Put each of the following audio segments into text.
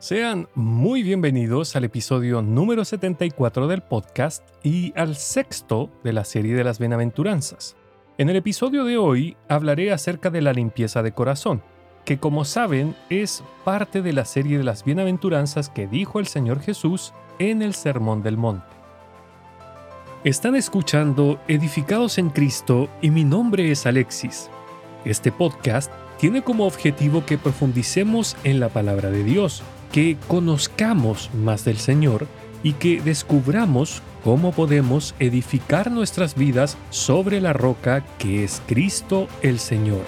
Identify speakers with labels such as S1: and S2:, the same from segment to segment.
S1: Sean muy bienvenidos al episodio número 74 del podcast y al sexto de la serie de las bienaventuranzas. En el episodio de hoy hablaré acerca de la limpieza de corazón, que como saben es parte de la serie de las bienaventuranzas que dijo el Señor Jesús en el Sermón del Monte. Están escuchando Edificados en Cristo y mi nombre es Alexis. Este podcast tiene como objetivo que profundicemos en la palabra de Dios que conozcamos más del Señor y que descubramos cómo podemos edificar nuestras vidas sobre la roca que es Cristo el Señor.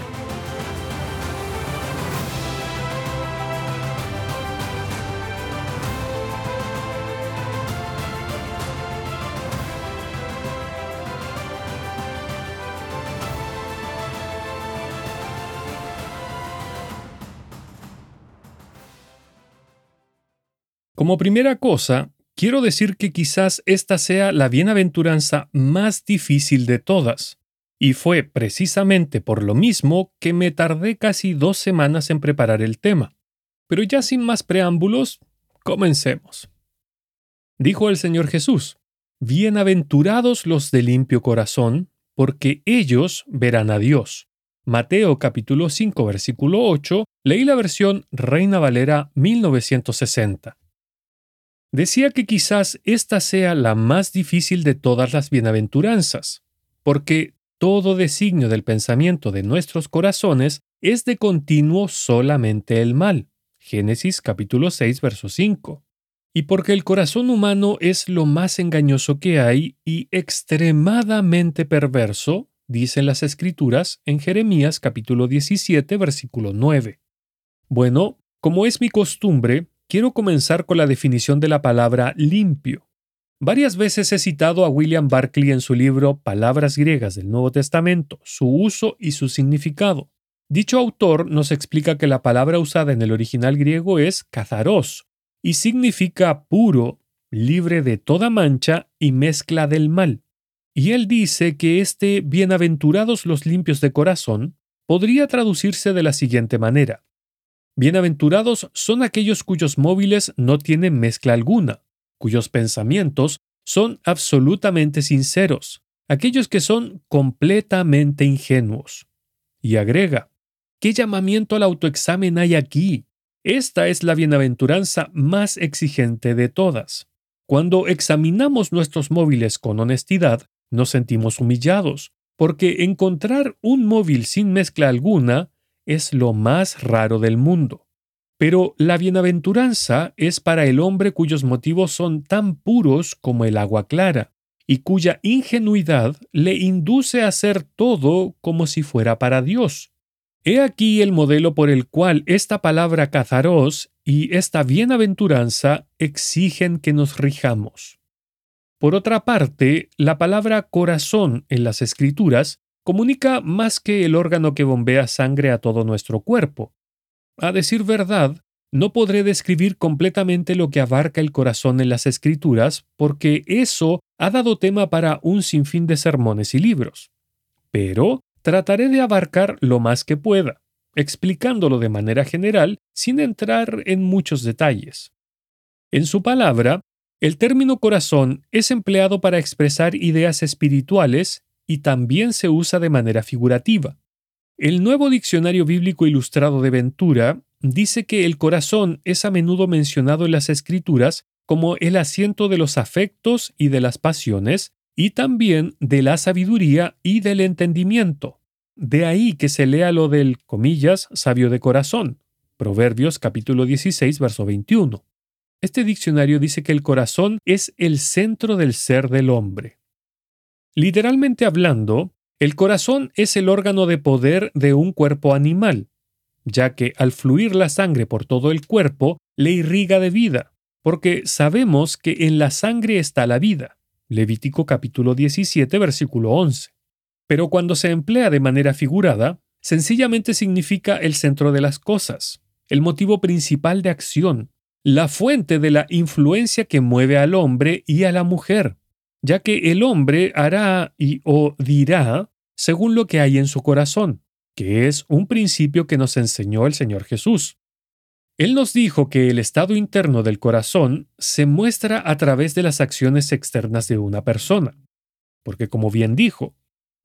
S1: Como primera cosa, quiero decir que quizás esta sea la bienaventuranza más difícil de todas, y fue precisamente por lo mismo que me tardé casi dos semanas en preparar el tema. Pero ya sin más preámbulos, comencemos. Dijo el Señor Jesús, Bienaventurados los de limpio corazón, porque ellos verán a Dios. Mateo capítulo 5 versículo 8, leí la versión Reina Valera 1960. Decía que quizás esta sea la más difícil de todas las bienaventuranzas, porque todo designio del pensamiento de nuestros corazones es de continuo solamente el mal. Génesis capítulo 6, verso 5. Y porque el corazón humano es lo más engañoso que hay y extremadamente perverso, dicen las escrituras en Jeremías capítulo 17, versículo 9. Bueno, como es mi costumbre, quiero comenzar con la definición de la palabra limpio. Varias veces he citado a William Barclay en su libro Palabras griegas del Nuevo Testamento, su uso y su significado. Dicho autor nos explica que la palabra usada en el original griego es kazaros y significa puro, libre de toda mancha y mezcla del mal. Y él dice que este bienaventurados los limpios de corazón podría traducirse de la siguiente manera. Bienaventurados son aquellos cuyos móviles no tienen mezcla alguna, cuyos pensamientos son absolutamente sinceros, aquellos que son completamente ingenuos. Y agrega, ¿qué llamamiento al autoexamen hay aquí? Esta es la bienaventuranza más exigente de todas. Cuando examinamos nuestros móviles con honestidad, nos sentimos humillados, porque encontrar un móvil sin mezcla alguna es lo más raro del mundo. Pero la bienaventuranza es para el hombre cuyos motivos son tan puros como el agua clara, y cuya ingenuidad le induce a hacer todo como si fuera para Dios. He aquí el modelo por el cual esta palabra cazaros y esta bienaventuranza exigen que nos rijamos. Por otra parte, la palabra corazón en las Escrituras comunica más que el órgano que bombea sangre a todo nuestro cuerpo. A decir verdad, no podré describir completamente lo que abarca el corazón en las escrituras, porque eso ha dado tema para un sinfín de sermones y libros. Pero trataré de abarcar lo más que pueda, explicándolo de manera general sin entrar en muchos detalles. En su palabra, el término corazón es empleado para expresar ideas espirituales y también se usa de manera figurativa. El nuevo diccionario bíblico ilustrado de Ventura dice que el corazón es a menudo mencionado en las escrituras como el asiento de los afectos y de las pasiones, y también de la sabiduría y del entendimiento. De ahí que se lea lo del, comillas, sabio de corazón. Proverbios capítulo 16, verso 21. Este diccionario dice que el corazón es el centro del ser del hombre. Literalmente hablando, el corazón es el órgano de poder de un cuerpo animal, ya que al fluir la sangre por todo el cuerpo le irriga de vida, porque sabemos que en la sangre está la vida. Levítico capítulo 17 versículo 11. Pero cuando se emplea de manera figurada, sencillamente significa el centro de las cosas, el motivo principal de acción, la fuente de la influencia que mueve al hombre y a la mujer, ya que el hombre hará y o dirá según lo que hay en su corazón, que es un principio que nos enseñó el Señor Jesús. Él nos dijo que el estado interno del corazón se muestra a través de las acciones externas de una persona. Porque como bien dijo,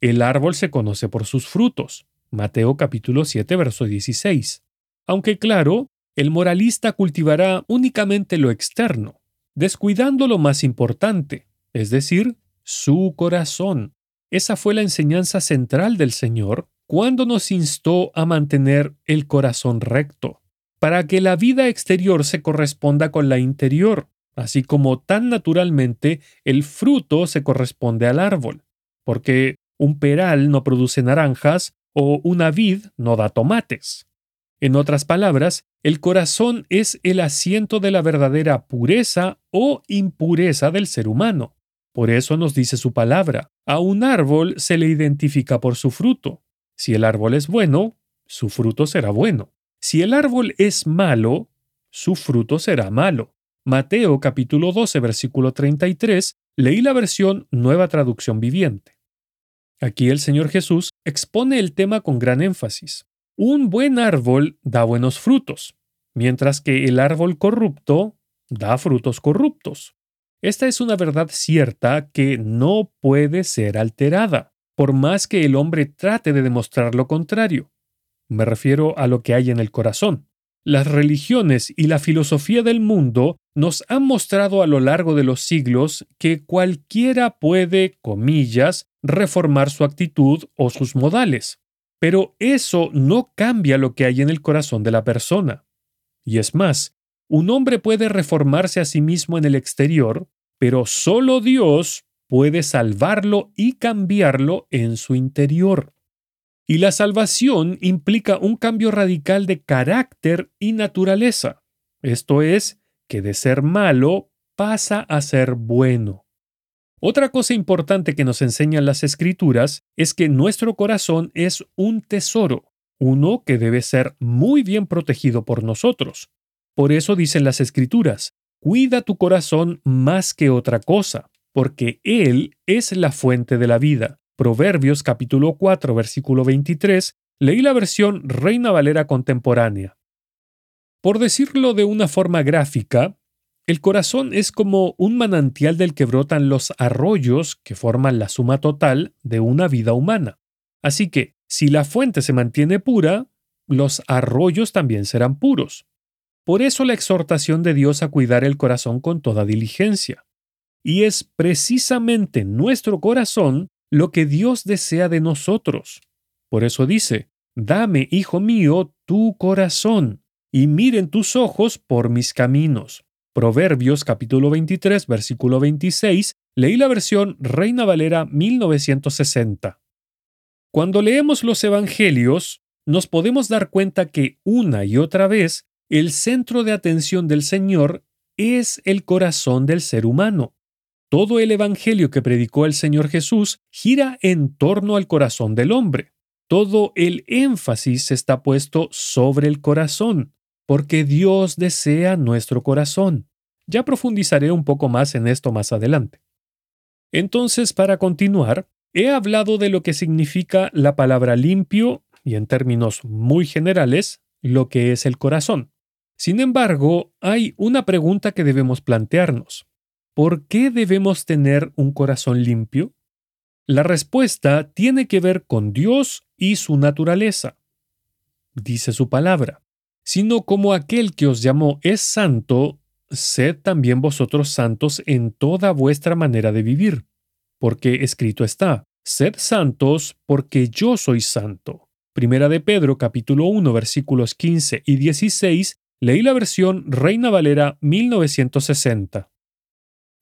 S1: el árbol se conoce por sus frutos. Mateo capítulo 7, verso 16. Aunque claro, el moralista cultivará únicamente lo externo, descuidando lo más importante, es decir, su corazón. Esa fue la enseñanza central del Señor cuando nos instó a mantener el corazón recto para que la vida exterior se corresponda con la interior, así como tan naturalmente el fruto se corresponde al árbol, porque un peral no produce naranjas o una vid no da tomates. En otras palabras, el corazón es el asiento de la verdadera pureza o impureza del ser humano. Por eso nos dice su palabra, a un árbol se le identifica por su fruto. Si el árbol es bueno, su fruto será bueno. Si el árbol es malo, su fruto será malo. Mateo capítulo 12 versículo 33, leí la versión Nueva Traducción Viviente. Aquí el Señor Jesús expone el tema con gran énfasis. Un buen árbol da buenos frutos, mientras que el árbol corrupto da frutos corruptos. Esta es una verdad cierta que no puede ser alterada, por más que el hombre trate de demostrar lo contrario. Me refiero a lo que hay en el corazón. Las religiones y la filosofía del mundo nos han mostrado a lo largo de los siglos que cualquiera puede, comillas, reformar su actitud o sus modales. Pero eso no cambia lo que hay en el corazón de la persona. Y es más, un hombre puede reformarse a sí mismo en el exterior, pero solo Dios puede salvarlo y cambiarlo en su interior. Y la salvación implica un cambio radical de carácter y naturaleza. Esto es, que de ser malo pasa a ser bueno. Otra cosa importante que nos enseñan las escrituras es que nuestro corazón es un tesoro, uno que debe ser muy bien protegido por nosotros. Por eso dicen las escrituras, cuida tu corazón más que otra cosa, porque Él es la fuente de la vida. Proverbios capítulo 4 versículo 23, leí la versión Reina Valera contemporánea. Por decirlo de una forma gráfica, el corazón es como un manantial del que brotan los arroyos que forman la suma total de una vida humana. Así que, si la fuente se mantiene pura, los arroyos también serán puros. Por eso la exhortación de Dios a cuidar el corazón con toda diligencia. Y es precisamente nuestro corazón lo que Dios desea de nosotros. Por eso dice, Dame, hijo mío, tu corazón, y miren tus ojos por mis caminos. Proverbios capítulo 23, versículo 26, leí la versión Reina Valera 1960. Cuando leemos los Evangelios, nos podemos dar cuenta que una y otra vez el centro de atención del Señor es el corazón del ser humano. Todo el Evangelio que predicó el Señor Jesús gira en torno al corazón del hombre. Todo el énfasis está puesto sobre el corazón, porque Dios desea nuestro corazón. Ya profundizaré un poco más en esto más adelante. Entonces, para continuar, he hablado de lo que significa la palabra limpio y en términos muy generales, lo que es el corazón. Sin embargo, hay una pregunta que debemos plantearnos. ¿Por qué debemos tener un corazón limpio? La respuesta tiene que ver con Dios y su naturaleza. Dice su palabra, sino como aquel que os llamó es santo, sed también vosotros santos en toda vuestra manera de vivir. Porque escrito está, sed santos porque yo soy santo. Primera de Pedro capítulo 1 versículos 15 y 16, leí la versión Reina Valera 1960.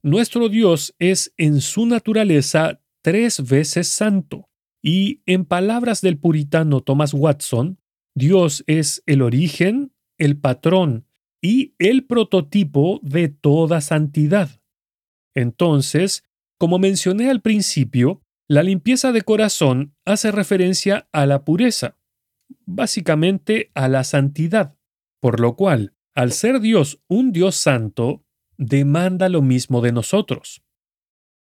S1: Nuestro Dios es en su naturaleza tres veces santo, y en palabras del puritano Thomas Watson, Dios es el origen, el patrón y el prototipo de toda santidad. Entonces, como mencioné al principio, la limpieza de corazón hace referencia a la pureza, básicamente a la santidad, por lo cual, al ser Dios un Dios santo, demanda lo mismo de nosotros.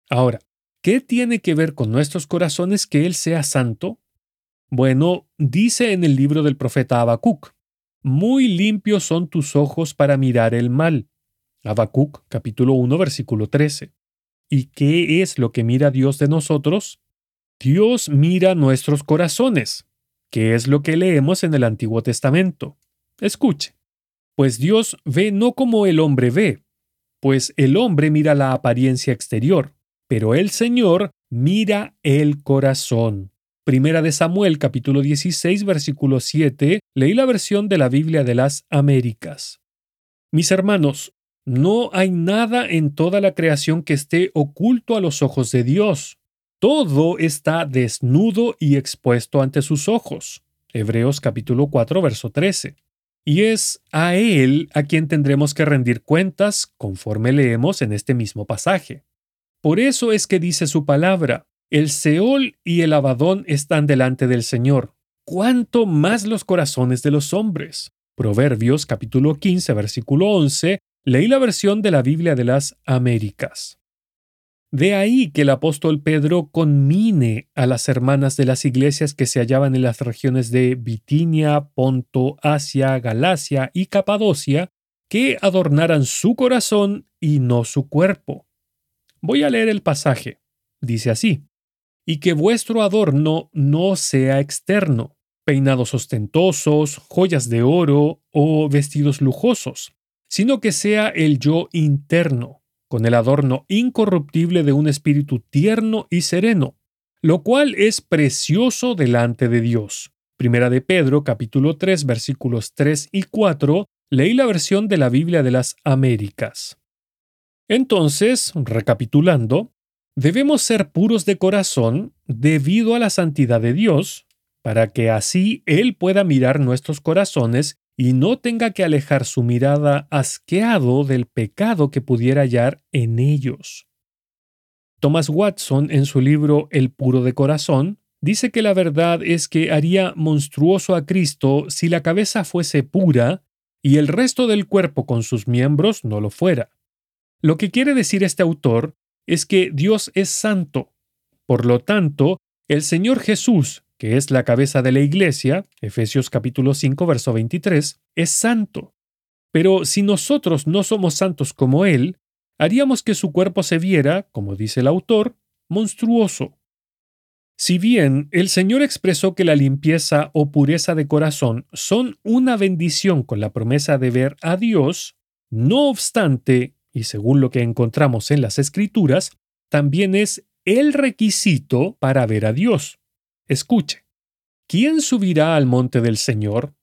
S1: Ahora, ¿qué tiene que ver con nuestros corazones que Él sea santo? Bueno, dice en el libro del profeta Habacuc, muy limpios son tus ojos para mirar el mal. Habacuc capítulo 1 versículo 13. ¿Y qué es lo que mira Dios de nosotros? Dios mira nuestros corazones, ¿Qué es lo que leemos en el Antiguo Testamento. Escuche. Pues Dios ve no como el hombre ve, pues el hombre mira la apariencia exterior, pero el Señor mira el corazón. Primera de Samuel capítulo 16 versículo 7, leí la versión de la Biblia de las Américas. Mis hermanos, no hay nada en toda la creación que esté oculto a los ojos de Dios. Todo está desnudo y expuesto ante sus ojos. Hebreos capítulo 4 verso 13. Y es a Él a quien tendremos que rendir cuentas conforme leemos en este mismo pasaje. Por eso es que dice su palabra, el Seol y el Abadón están delante del Señor. ¿Cuánto más los corazones de los hombres? Proverbios capítulo 15 versículo 11 Leí la versión de la Biblia de las Américas. De ahí que el apóstol Pedro conmine a las hermanas de las iglesias que se hallaban en las regiones de Bitinia, Ponto, Asia, Galacia y Capadocia, que adornaran su corazón y no su cuerpo. Voy a leer el pasaje. Dice así, y que vuestro adorno no sea externo, peinados ostentosos, joyas de oro o vestidos lujosos, sino que sea el yo interno, con el adorno incorruptible de un espíritu tierno y sereno, lo cual es precioso delante de Dios. Primera de Pedro, capítulo 3, versículos 3 y 4, leí la versión de la Biblia de las Américas. Entonces, recapitulando, debemos ser puros de corazón debido a la santidad de Dios, para que así Él pueda mirar nuestros corazones y no tenga que alejar su mirada asqueado del pecado que pudiera hallar en ellos. Thomas Watson, en su libro El puro de corazón, dice que la verdad es que haría monstruoso a Cristo si la cabeza fuese pura y el resto del cuerpo con sus miembros no lo fuera. Lo que quiere decir este autor es que Dios es santo. Por lo tanto, el Señor Jesús, que es la cabeza de la iglesia, Efesios capítulo 5, verso 23, es santo. Pero si nosotros no somos santos como Él, haríamos que su cuerpo se viera, como dice el autor, monstruoso. Si bien el Señor expresó que la limpieza o pureza de corazón son una bendición con la promesa de ver a Dios, no obstante, y según lo que encontramos en las Escrituras, también es el requisito para ver a Dios. Escuche, ¿quién subirá al monte del Señor?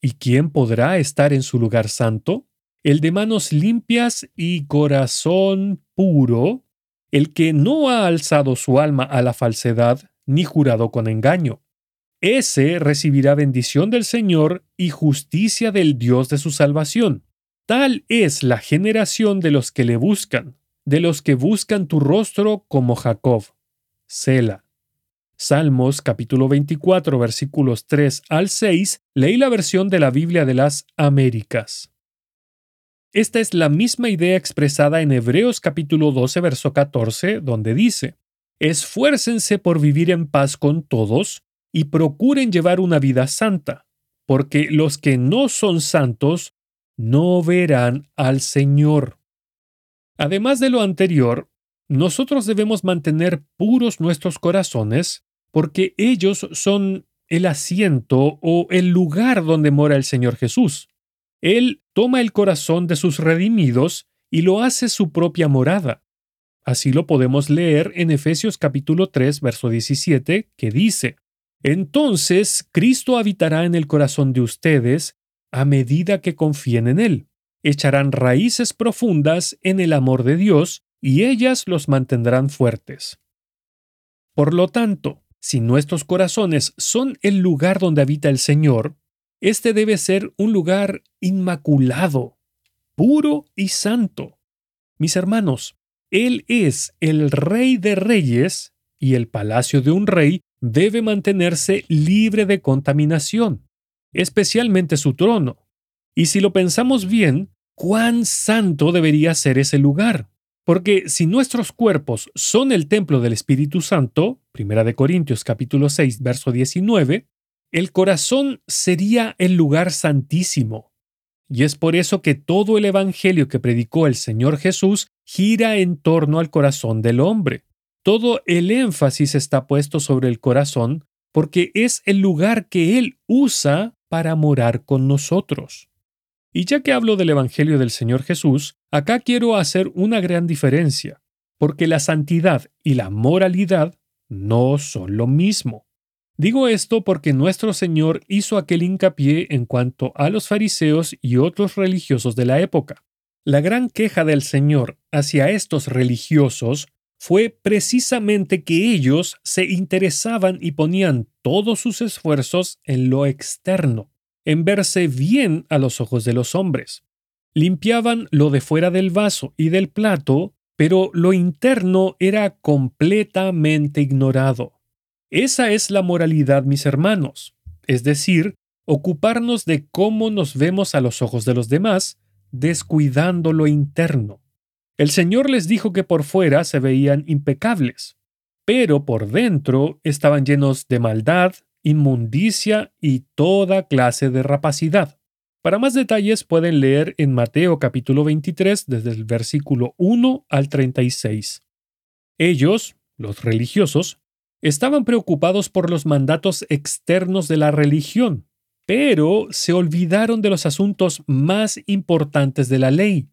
S1: ¿Y quién podrá estar en su lugar santo? El de manos limpias y corazón puro, el que no ha alzado su alma a la falsedad ni jurado con engaño. Ese recibirá bendición del Señor y justicia del Dios de su salvación. Tal es la generación de los que le buscan, de los que buscan tu rostro como Jacob. Sela. Salmos capítulo 24 versículos 3 al 6, leí la versión de la Biblia de las Américas. Esta es la misma idea expresada en Hebreos capítulo 12 verso 14, donde dice, Esfuércense por vivir en paz con todos y procuren llevar una vida santa, porque los que no son santos no verán al Señor. Además de lo anterior, nosotros debemos mantener puros nuestros corazones porque ellos son el asiento o el lugar donde mora el Señor Jesús. Él toma el corazón de sus redimidos y lo hace su propia morada. Así lo podemos leer en Efesios capítulo 3, verso 17, que dice, Entonces Cristo habitará en el corazón de ustedes a medida que confíen en Él. Echarán raíces profundas en el amor de Dios y ellas los mantendrán fuertes. Por lo tanto, si nuestros corazones son el lugar donde habita el Señor, este debe ser un lugar inmaculado, puro y santo. Mis hermanos, Él es el Rey de Reyes y el palacio de un rey debe mantenerse libre de contaminación, especialmente su trono. Y si lo pensamos bien, ¿cuán santo debería ser ese lugar? Porque si nuestros cuerpos son el templo del Espíritu Santo, Primera de Corintios capítulo 6, verso 19, el corazón sería el lugar santísimo. Y es por eso que todo el Evangelio que predicó el Señor Jesús gira en torno al corazón del hombre. Todo el énfasis está puesto sobre el corazón porque es el lugar que Él usa para morar con nosotros. Y ya que hablo del Evangelio del Señor Jesús, acá quiero hacer una gran diferencia, porque la santidad y la moralidad no son lo mismo. Digo esto porque nuestro Señor hizo aquel hincapié en cuanto a los fariseos y otros religiosos de la época. La gran queja del Señor hacia estos religiosos fue precisamente que ellos se interesaban y ponían todos sus esfuerzos en lo externo, en verse bien a los ojos de los hombres. Limpiaban lo de fuera del vaso y del plato, pero lo interno era completamente ignorado. Esa es la moralidad, mis hermanos, es decir, ocuparnos de cómo nos vemos a los ojos de los demás, descuidando lo interno. El Señor les dijo que por fuera se veían impecables, pero por dentro estaban llenos de maldad, inmundicia y toda clase de rapacidad. Para más detalles pueden leer en Mateo capítulo 23 desde el versículo 1 al 36. Ellos, los religiosos, estaban preocupados por los mandatos externos de la religión, pero se olvidaron de los asuntos más importantes de la ley.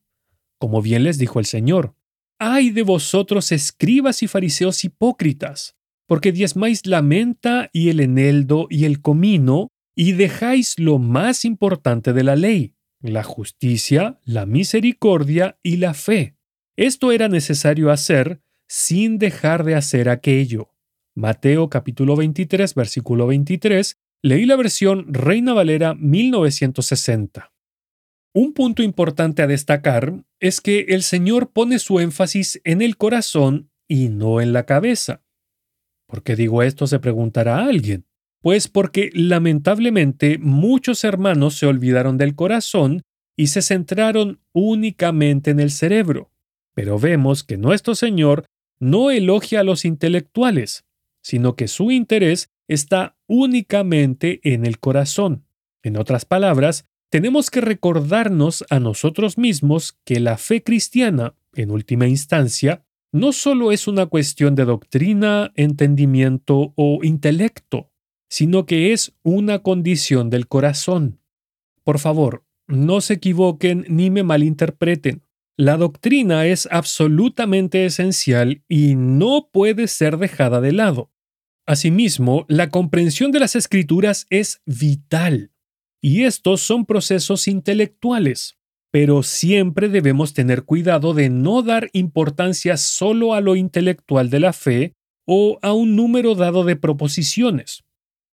S1: Como bien les dijo el Señor, ¡ay de vosotros escribas y fariseos hipócritas! porque diezmáis la menta y el eneldo y el comino, y dejáis lo más importante de la ley, la justicia, la misericordia y la fe. Esto era necesario hacer sin dejar de hacer aquello. Mateo capítulo 23, versículo 23, leí la versión Reina Valera 1960. Un punto importante a destacar es que el Señor pone su énfasis en el corazón y no en la cabeza. ¿Por qué digo esto? se preguntará alguien. Pues porque lamentablemente muchos hermanos se olvidaron del corazón y se centraron únicamente en el cerebro. Pero vemos que nuestro Señor no elogia a los intelectuales, sino que su interés está únicamente en el corazón. En otras palabras, tenemos que recordarnos a nosotros mismos que la fe cristiana, en última instancia, no solo es una cuestión de doctrina, entendimiento o intelecto, sino que es una condición del corazón. Por favor, no se equivoquen ni me malinterpreten. La doctrina es absolutamente esencial y no puede ser dejada de lado. Asimismo, la comprensión de las escrituras es vital, y estos son procesos intelectuales pero siempre debemos tener cuidado de no dar importancia solo a lo intelectual de la fe o a un número dado de proposiciones.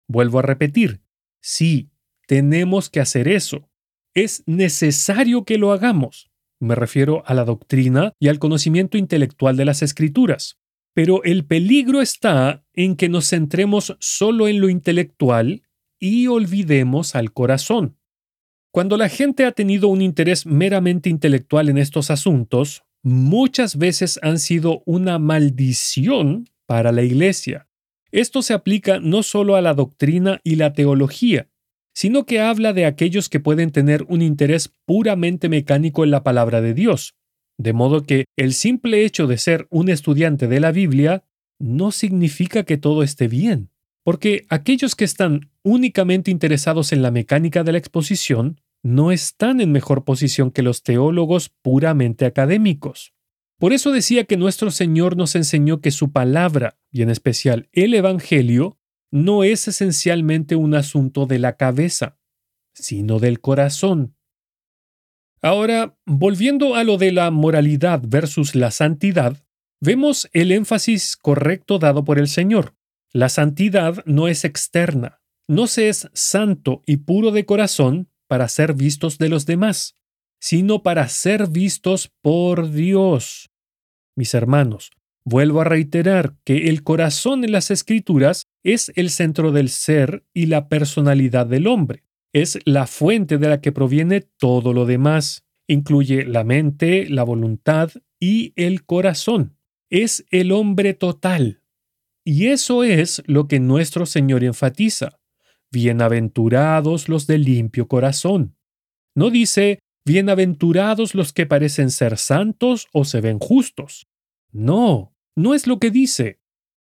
S1: Vuelvo a repetir, sí, tenemos que hacer eso. Es necesario que lo hagamos. Me refiero a la doctrina y al conocimiento intelectual de las escrituras. Pero el peligro está en que nos centremos solo en lo intelectual y olvidemos al corazón. Cuando la gente ha tenido un interés meramente intelectual en estos asuntos, muchas veces han sido una maldición para la Iglesia. Esto se aplica no solo a la doctrina y la teología, sino que habla de aquellos que pueden tener un interés puramente mecánico en la palabra de Dios. De modo que el simple hecho de ser un estudiante de la Biblia no significa que todo esté bien, porque aquellos que están únicamente interesados en la mecánica de la exposición no están en mejor posición que los teólogos puramente académicos. Por eso decía que nuestro Señor nos enseñó que su palabra, y en especial el Evangelio, no es esencialmente un asunto de la cabeza, sino del corazón. Ahora, volviendo a lo de la moralidad versus la santidad, vemos el énfasis correcto dado por el Señor. La santidad no es externa, no se es santo y puro de corazón para ser vistos de los demás, sino para ser vistos por Dios. Mis hermanos, vuelvo a reiterar que el corazón en las escrituras es el centro del ser y la personalidad del hombre. Es la fuente de la que proviene todo lo demás. Incluye la mente, la voluntad y el corazón. Es el hombre total. Y eso es lo que nuestro Señor enfatiza bienaventurados los de limpio corazón. No dice, bienaventurados los que parecen ser santos o se ven justos. No, no es lo que dice.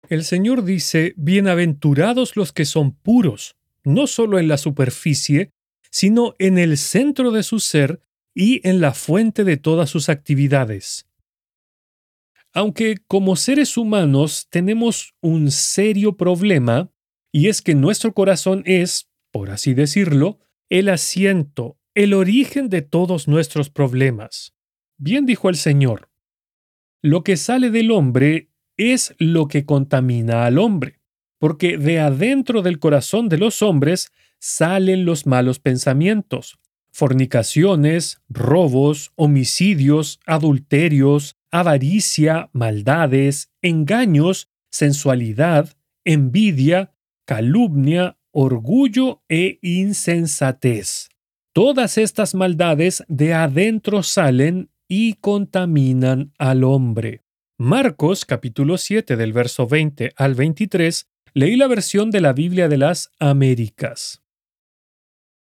S1: El Señor dice, bienaventurados los que son puros, no solo en la superficie, sino en el centro de su ser y en la fuente de todas sus actividades. Aunque como seres humanos tenemos un serio problema, y es que nuestro corazón es, por así decirlo, el asiento, el origen de todos nuestros problemas. Bien dijo el Señor, lo que sale del hombre es lo que contamina al hombre, porque de adentro del corazón de los hombres salen los malos pensamientos, fornicaciones, robos, homicidios, adulterios, avaricia, maldades, engaños, sensualidad, envidia, calumnia, orgullo e insensatez. Todas estas maldades de adentro salen y contaminan al hombre. Marcos capítulo 7 del verso 20 al 23 leí la versión de la Biblia de las Américas.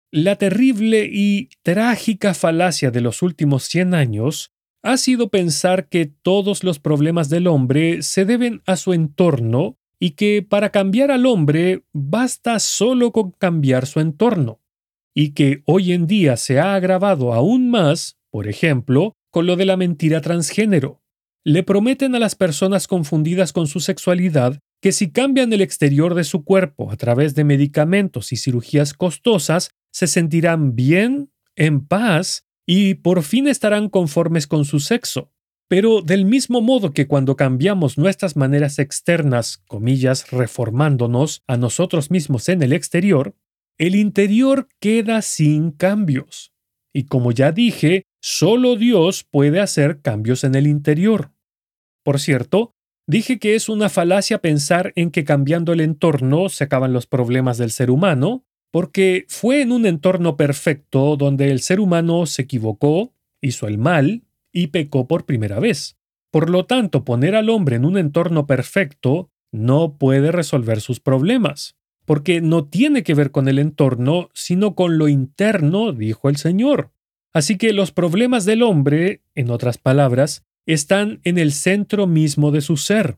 S1: La terrible y trágica falacia de los últimos 100 años ha sido pensar que todos los problemas del hombre se deben a su entorno y que para cambiar al hombre basta solo con cambiar su entorno, y que hoy en día se ha agravado aún más, por ejemplo, con lo de la mentira transgénero. Le prometen a las personas confundidas con su sexualidad que si cambian el exterior de su cuerpo a través de medicamentos y cirugías costosas, se sentirán bien, en paz y por fin estarán conformes con su sexo. Pero del mismo modo que cuando cambiamos nuestras maneras externas, comillas, reformándonos a nosotros mismos en el exterior, el interior queda sin cambios. Y como ya dije, solo Dios puede hacer cambios en el interior. Por cierto, dije que es una falacia pensar en que cambiando el entorno se acaban los problemas del ser humano, porque fue en un entorno perfecto donde el ser humano se equivocó, hizo el mal y pecó por primera vez. Por lo tanto, poner al hombre en un entorno perfecto no puede resolver sus problemas, porque no tiene que ver con el entorno, sino con lo interno, dijo el Señor. Así que los problemas del hombre, en otras palabras, están en el centro mismo de su ser,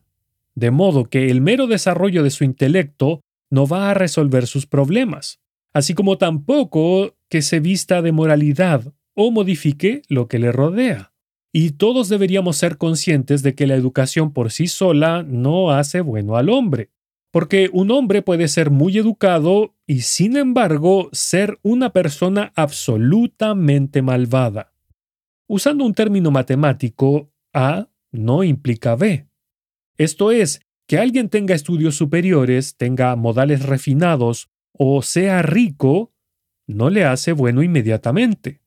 S1: de modo que el mero desarrollo de su intelecto no va a resolver sus problemas, así como tampoco que se vista de moralidad o modifique lo que le rodea. Y todos deberíamos ser conscientes de que la educación por sí sola no hace bueno al hombre, porque un hombre puede ser muy educado y sin embargo ser una persona absolutamente malvada. Usando un término matemático, A no implica B. Esto es, que alguien tenga estudios superiores, tenga modales refinados o sea rico, no le hace bueno inmediatamente.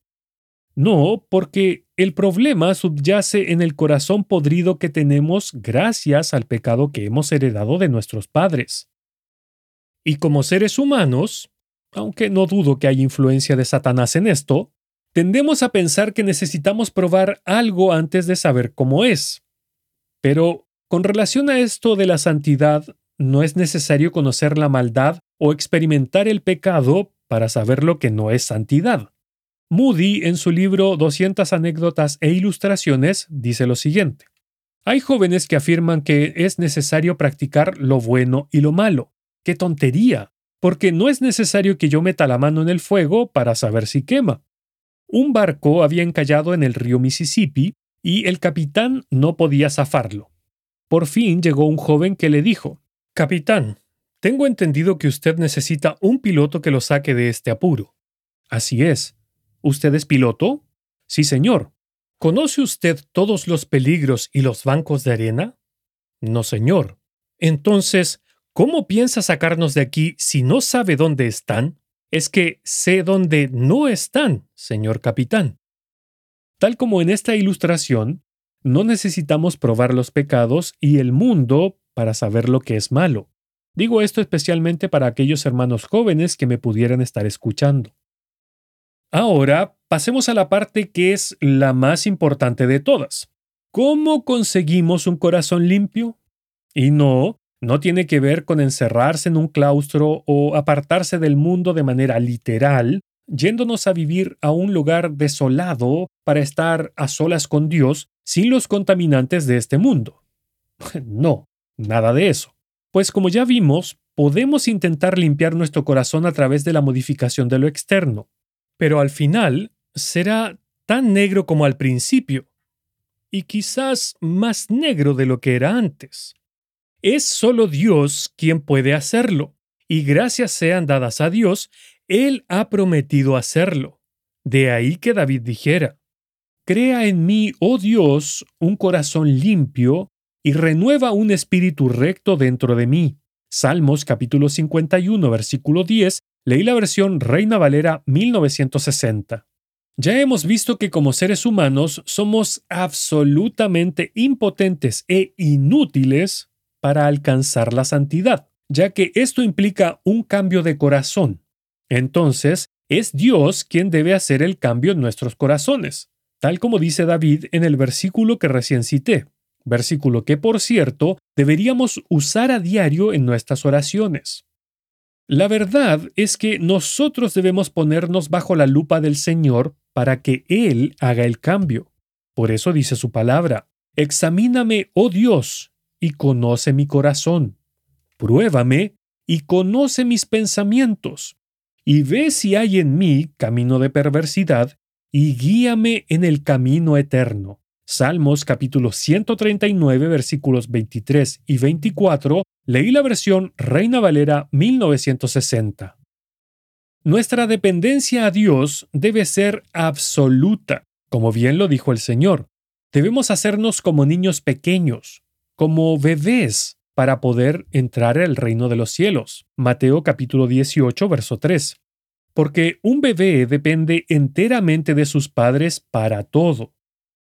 S1: No, porque el problema subyace en el corazón podrido que tenemos gracias al pecado que hemos heredado de nuestros padres. Y como seres humanos, aunque no dudo que haya influencia de Satanás en esto, tendemos a pensar que necesitamos probar algo antes de saber cómo es. Pero con relación a esto de la santidad, no es necesario conocer la maldad o experimentar el pecado para saber lo que no es santidad. Moody, en su libro 200 anécdotas e ilustraciones, dice lo siguiente. Hay jóvenes que afirman que es necesario practicar lo bueno y lo malo. ¡Qué tontería! Porque no es necesario que yo meta la mano en el fuego para saber si quema. Un barco había encallado en el río Mississippi y el capitán no podía zafarlo. Por fin llegó un joven que le dijo, Capitán, tengo entendido que usted necesita un piloto que lo saque de este apuro. Así es. ¿Usted es piloto? Sí, señor. ¿Conoce usted todos los peligros y los bancos de arena? No, señor. Entonces, ¿cómo piensa sacarnos de aquí si no sabe dónde están? Es que sé dónde no están, señor capitán. Tal como en esta ilustración, no necesitamos probar los pecados y el mundo para saber lo que es malo. Digo esto especialmente para aquellos hermanos jóvenes que me pudieran estar escuchando. Ahora pasemos a la parte que es la más importante de todas. ¿Cómo conseguimos un corazón limpio? Y no, no tiene que ver con encerrarse en un claustro o apartarse del mundo de manera literal, yéndonos a vivir a un lugar desolado para estar a solas con Dios sin los contaminantes de este mundo. No, nada de eso. Pues como ya vimos, podemos intentar limpiar nuestro corazón a través de la modificación de lo externo, pero al final será tan negro como al principio, y quizás más negro de lo que era antes. Es solo Dios quien puede hacerlo, y gracias sean dadas a Dios, Él ha prometido hacerlo. De ahí que David dijera, Crea en mí, oh Dios, un corazón limpio, y renueva un espíritu recto dentro de mí. Salmos capítulo 51, versículo 10, leí la versión Reina Valera 1960. Ya hemos visto que como seres humanos somos absolutamente impotentes e inútiles para alcanzar la santidad, ya que esto implica un cambio de corazón. Entonces, es Dios quien debe hacer el cambio en nuestros corazones, tal como dice David en el versículo que recién cité, versículo que, por cierto, deberíamos usar a diario en nuestras oraciones. La verdad es que nosotros debemos ponernos bajo la lupa del Señor para que Él haga el cambio. Por eso dice su palabra, Examíname, oh Dios, y conoce mi corazón. Pruébame y conoce mis pensamientos, y ve si hay en mí camino de perversidad, y guíame en el camino eterno. Salmos capítulo 139 versículos 23 y 24, leí la versión Reina Valera 1960. Nuestra dependencia a Dios debe ser absoluta, como bien lo dijo el Señor. Debemos hacernos como niños pequeños, como bebés, para poder entrar al reino de los cielos. Mateo capítulo 18, verso 3. Porque un bebé depende enteramente de sus padres para todo.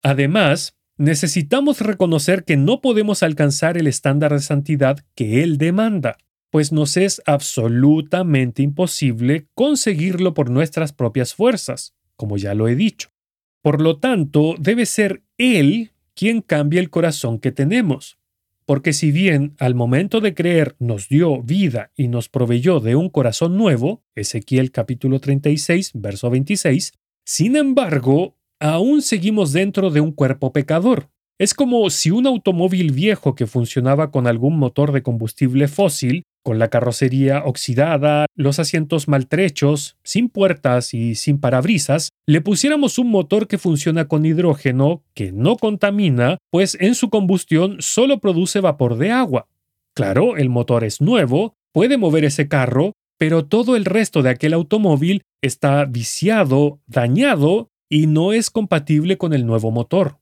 S1: Además, necesitamos reconocer que no podemos alcanzar el estándar de santidad que Él demanda, pues nos es absolutamente imposible conseguirlo por nuestras propias fuerzas, como ya lo he dicho. Por lo tanto, debe ser Él quien cambie el corazón que tenemos. Porque si bien al momento de creer nos dio vida y nos proveyó de un corazón nuevo, Ezequiel capítulo 36, verso 26, sin embargo, aún seguimos dentro de un cuerpo pecador. Es como si un automóvil viejo que funcionaba con algún motor de combustible fósil, con la carrocería oxidada, los asientos maltrechos, sin puertas y sin parabrisas, le pusiéramos un motor que funciona con hidrógeno, que no contamina, pues en su combustión solo produce vapor de agua. Claro, el motor es nuevo, puede mover ese carro, pero todo el resto de aquel automóvil está viciado, dañado y no es compatible con el nuevo motor.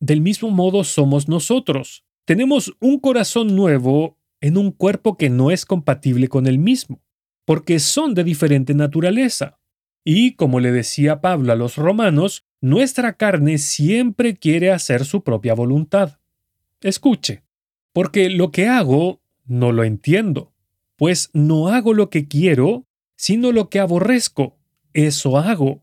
S1: Del mismo modo somos nosotros. Tenemos un corazón nuevo en un cuerpo que no es compatible con el mismo, porque son de diferente naturaleza. Y, como le decía Pablo a los romanos, nuestra carne siempre quiere hacer su propia voluntad. Escuche, porque lo que hago no lo entiendo, pues no hago lo que quiero, sino lo que aborrezco, eso hago.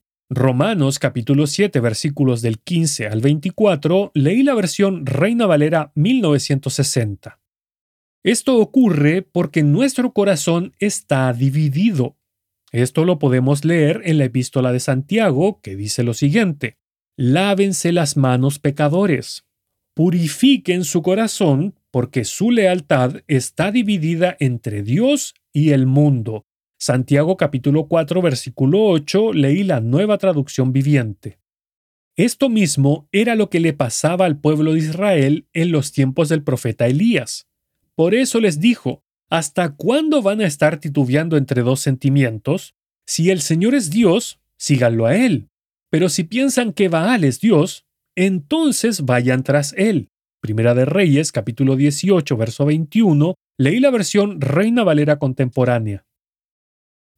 S1: Romanos capítulo 7 versículos del 15 al 24 leí la versión Reina Valera 1960. Esto ocurre porque nuestro corazón está dividido. Esto lo podemos leer en la epístola de Santiago, que dice lo siguiente, Lávense las manos pecadores, purifiquen su corazón, porque su lealtad está dividida entre Dios y el mundo. Santiago capítulo 4 versículo 8 leí la nueva traducción viviente. Esto mismo era lo que le pasaba al pueblo de Israel en los tiempos del profeta Elías. Por eso les dijo, ¿hasta cuándo van a estar titubeando entre dos sentimientos? Si el Señor es Dios, síganlo a Él. Pero si piensan que Baal es Dios, entonces vayan tras Él. Primera de Reyes, capítulo 18, verso 21, leí la versión Reina Valera contemporánea.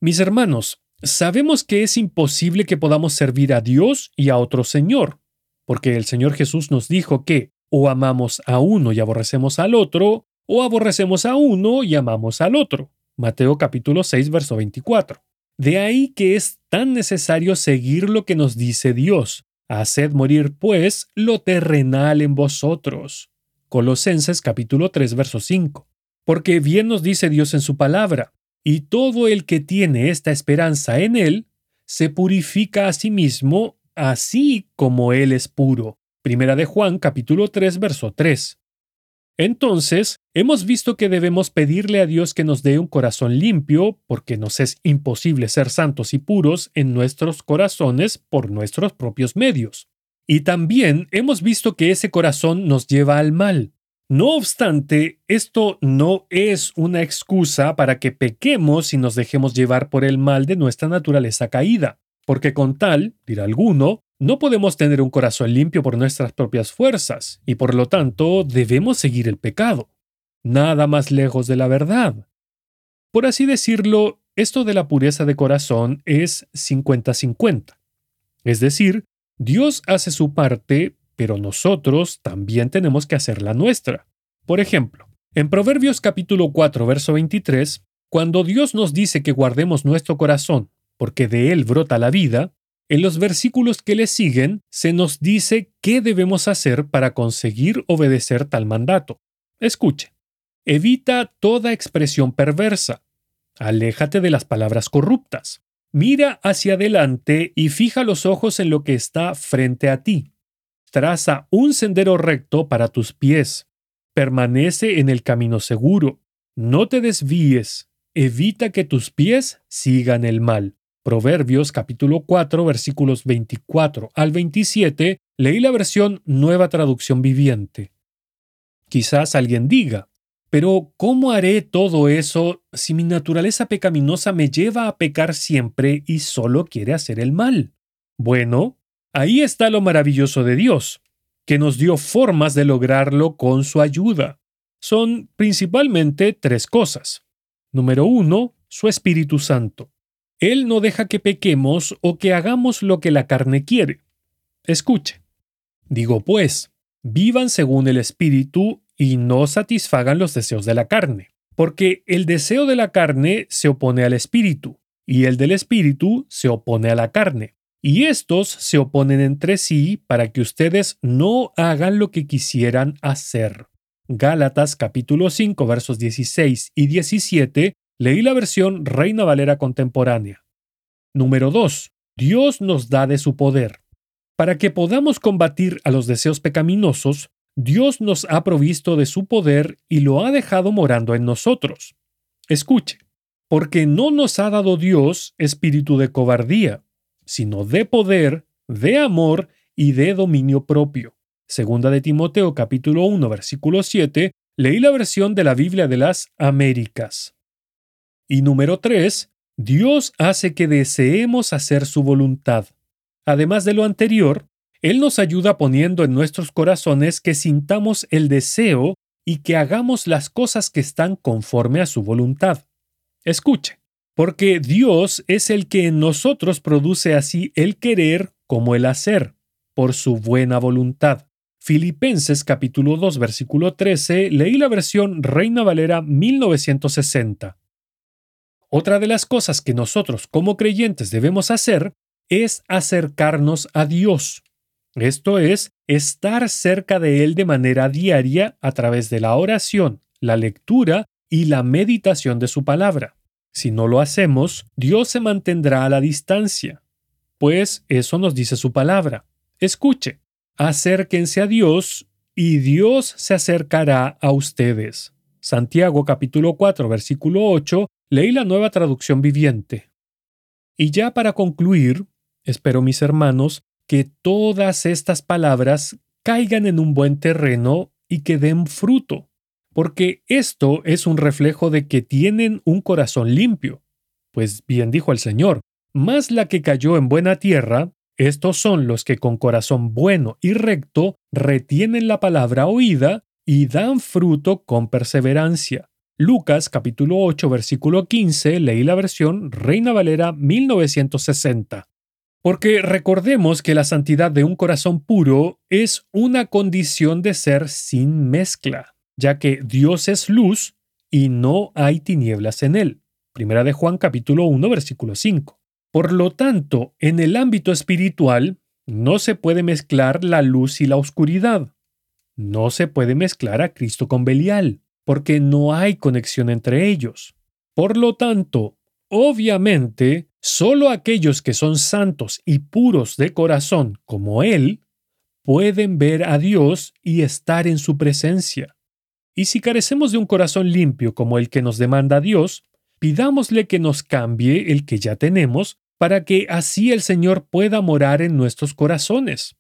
S1: Mis hermanos, sabemos que es imposible que podamos servir a Dios y a otro Señor, porque el Señor Jesús nos dijo que o amamos a uno y aborrecemos al otro, o aborrecemos a uno y amamos al otro. Mateo capítulo 6, verso 24. De ahí que es tan necesario seguir lo que nos dice Dios. Haced morir, pues, lo terrenal en vosotros. Colosenses capítulo 3, verso 5. Porque bien nos dice Dios en su palabra, y todo el que tiene esta esperanza en Él, se purifica a sí mismo, así como Él es puro. Primera de Juan capítulo 3 verso 3. Entonces, hemos visto que debemos pedirle a Dios que nos dé un corazón limpio, porque nos es imposible ser santos y puros en nuestros corazones por nuestros propios medios. Y también hemos visto que ese corazón nos lleva al mal, no obstante, esto no es una excusa para que pequemos y nos dejemos llevar por el mal de nuestra naturaleza caída, porque con tal, dirá alguno, no podemos tener un corazón limpio por nuestras propias fuerzas, y por lo tanto debemos seguir el pecado. Nada más lejos de la verdad. Por así decirlo, esto de la pureza de corazón es 50-50. Es decir, Dios hace su parte, pero nosotros también tenemos que hacer la nuestra. Por ejemplo, en Proverbios capítulo 4, verso 23, cuando Dios nos dice que guardemos nuestro corazón, porque de él brota la vida, en los versículos que le siguen se nos dice qué debemos hacer para conseguir obedecer tal mandato. Escuche. Evita toda expresión perversa. Aléjate de las palabras corruptas. Mira hacia adelante y fija los ojos en lo que está frente a ti. Traza un sendero recto para tus pies. Permanece en el camino seguro. No te desvíes. Evita que tus pies sigan el mal. Proverbios capítulo 4 versículos 24 al 27 leí la versión Nueva Traducción Viviente. Quizás alguien diga, pero ¿cómo haré todo eso si mi naturaleza pecaminosa me lleva a pecar siempre y solo quiere hacer el mal? Bueno, Ahí está lo maravilloso de Dios, que nos dio formas de lograrlo con su ayuda. Son principalmente tres cosas. Número uno, su Espíritu Santo. Él no deja que pequemos o que hagamos lo que la carne quiere. Escuche. Digo pues, vivan según el Espíritu y no satisfagan los deseos de la carne, porque el deseo de la carne se opone al Espíritu, y el del Espíritu se opone a la carne y estos se oponen entre sí para que ustedes no hagan lo que quisieran hacer. Gálatas capítulo 5 versos 16 y 17 leí la versión Reina Valera contemporánea. Número 2. Dios nos da de su poder. Para que podamos combatir a los deseos pecaminosos, Dios nos ha provisto de su poder y lo ha dejado morando en nosotros. Escuche, porque no nos ha dado Dios espíritu de cobardía, sino de poder, de amor y de dominio propio. Segunda de Timoteo capítulo 1 versículo 7, leí la versión de la Biblia de las Américas. Y número 3, Dios hace que deseemos hacer su voluntad. Además de lo anterior, Él nos ayuda poniendo en nuestros corazones que sintamos el deseo y que hagamos las cosas que están conforme a su voluntad. Escuche, porque Dios es el que en nosotros produce así el querer como el hacer, por su buena voluntad. Filipenses capítulo 2 versículo 13 leí la versión Reina Valera 1960. Otra de las cosas que nosotros como creyentes debemos hacer es acercarnos a Dios. Esto es, estar cerca de Él de manera diaria a través de la oración, la lectura y la meditación de su palabra. Si no lo hacemos, Dios se mantendrá a la distancia. Pues eso nos dice su palabra. Escuche, acérquense a Dios y Dios se acercará a ustedes. Santiago capítulo 4 versículo 8, Leí la nueva traducción viviente. Y ya para concluir, espero mis hermanos que todas estas palabras caigan en un buen terreno y que den fruto, porque esto es un reflejo de que tienen un corazón limpio. Pues bien dijo el Señor, más la que cayó en buena tierra, estos son los que con corazón bueno y recto retienen la palabra oída y dan fruto con perseverancia. Lucas capítulo 8 versículo 15 leí la versión Reina Valera 1960. Porque recordemos que la santidad de un corazón puro es una condición de ser sin mezcla, ya que Dios es luz y no hay tinieblas en él. Primera de Juan capítulo 1 versículo 5. Por lo tanto, en el ámbito espiritual no se puede mezclar la luz y la oscuridad. No se puede mezclar a Cristo con Belial, porque no hay conexión entre ellos. Por lo tanto, obviamente, Solo aquellos que son santos y puros de corazón como Él pueden ver a Dios y estar en su presencia. Y si carecemos de un corazón limpio como el que nos demanda Dios, pidámosle que nos cambie el que ya tenemos para que así el Señor pueda morar en nuestros corazones.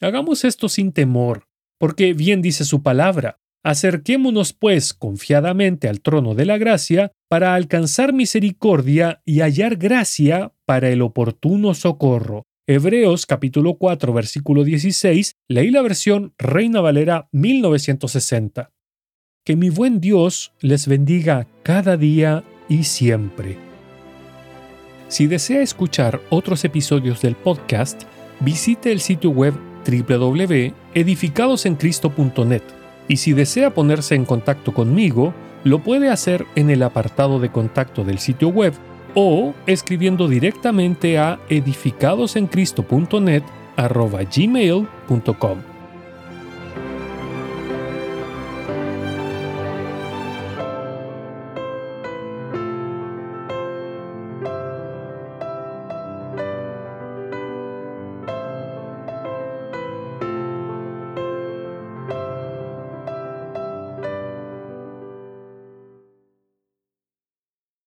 S1: Hagamos esto sin temor, porque bien dice su palabra, Acerquémonos, pues, confiadamente al trono de la gracia para alcanzar misericordia y hallar gracia para el oportuno socorro. Hebreos capítulo 4 versículo 16, leí la versión Reina Valera 1960. Que mi buen Dios les bendiga cada día y siempre. Si desea escuchar otros episodios del podcast, visite el sitio web www.edificadosencristo.net y si desea ponerse en contacto conmigo, lo puede hacer en el apartado de contacto del sitio web o escribiendo directamente a edificadosencristo.net gmail.com.